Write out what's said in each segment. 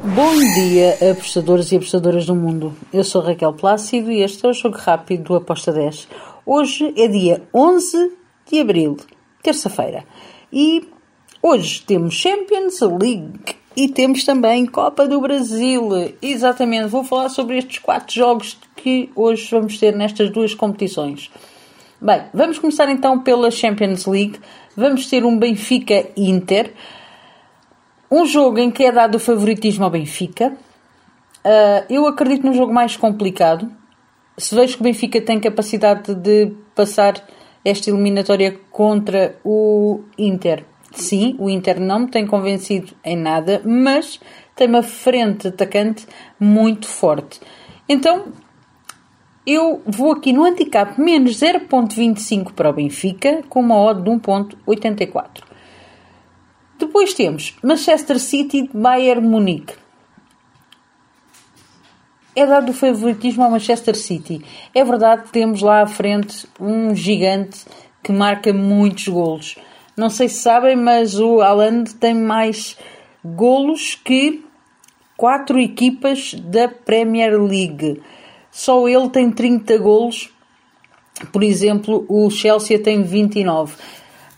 Bom dia, apostadores e apostadoras do mundo. Eu sou Raquel Plácido e este é o Jogo Rápido do Aposta 10. Hoje é dia 11 de abril, terça-feira. E hoje temos Champions League e temos também Copa do Brasil. Exatamente, vou falar sobre estes quatro jogos que hoje vamos ter nestas duas competições. Bem, vamos começar então pela Champions League. Vamos ter um Benfica Inter. Um jogo em que é dado o favoritismo ao Benfica. Uh, eu acredito num jogo mais complicado. Se vejo que o Benfica tem capacidade de passar esta eliminatória contra o Inter, sim, o Inter não me tem convencido em nada, mas tem uma frente atacante muito forte. Então, eu vou aqui no handicap menos 0.25 para o Benfica, com uma odd de 1.84. Depois temos Manchester City Bayern Munique. É dado o favoritismo ao Manchester City. É verdade que temos lá à frente um gigante que marca muitos golos. Não sei se sabem, mas o Haaland tem mais golos que quatro equipas da Premier League. Só ele tem 30 golos. Por exemplo, o Chelsea tem 29.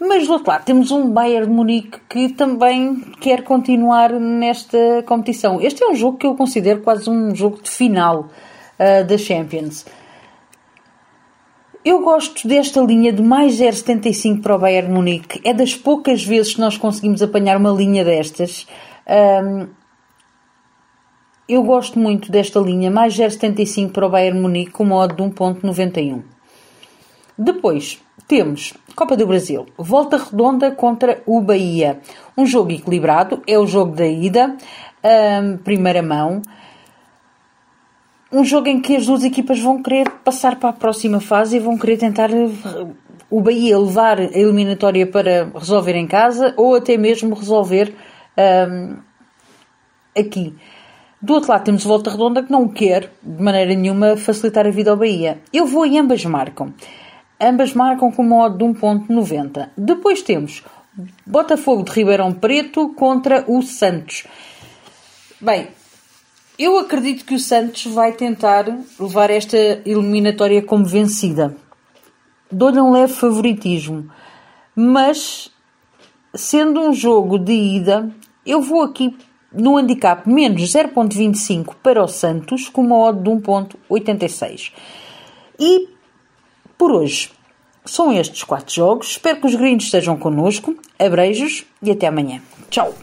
Mas do outro lado temos um Bayern de Munique que também quer continuar nesta competição. Este é um jogo que eu considero quase um jogo de final uh, da Champions. Eu gosto desta linha de mais 0,75 para o Bayern Munique. É das poucas vezes que nós conseguimos apanhar uma linha destas. Um, eu gosto muito desta linha, mais 0,75 para o Bayern Munique, com modo de 1,91. Depois, temos Copa do Brasil, volta redonda contra o Bahia. Um jogo equilibrado, é o jogo da ida, um, primeira mão. Um jogo em que as duas equipas vão querer passar para a próxima fase e vão querer tentar o Bahia levar a eliminatória para resolver em casa ou até mesmo resolver um, aqui. Do outro lado temos Volta Redonda que não quer de maneira nenhuma facilitar a vida ao Bahia. Eu vou e ambas marcam. Ambas marcam com modo de 1.90. Depois temos Botafogo de Ribeirão Preto contra o Santos. Bem, eu acredito que o Santos vai tentar levar esta eliminatória como vencida. Dou-lhe um leve favoritismo. Mas, sendo um jogo de ida, eu vou aqui no handicap menos 0.25 para o Santos com uma odd de 1.86. E por hoje são estes quatro jogos. Espero que os gringos estejam connosco. Abreijos e até amanhã. Tchau!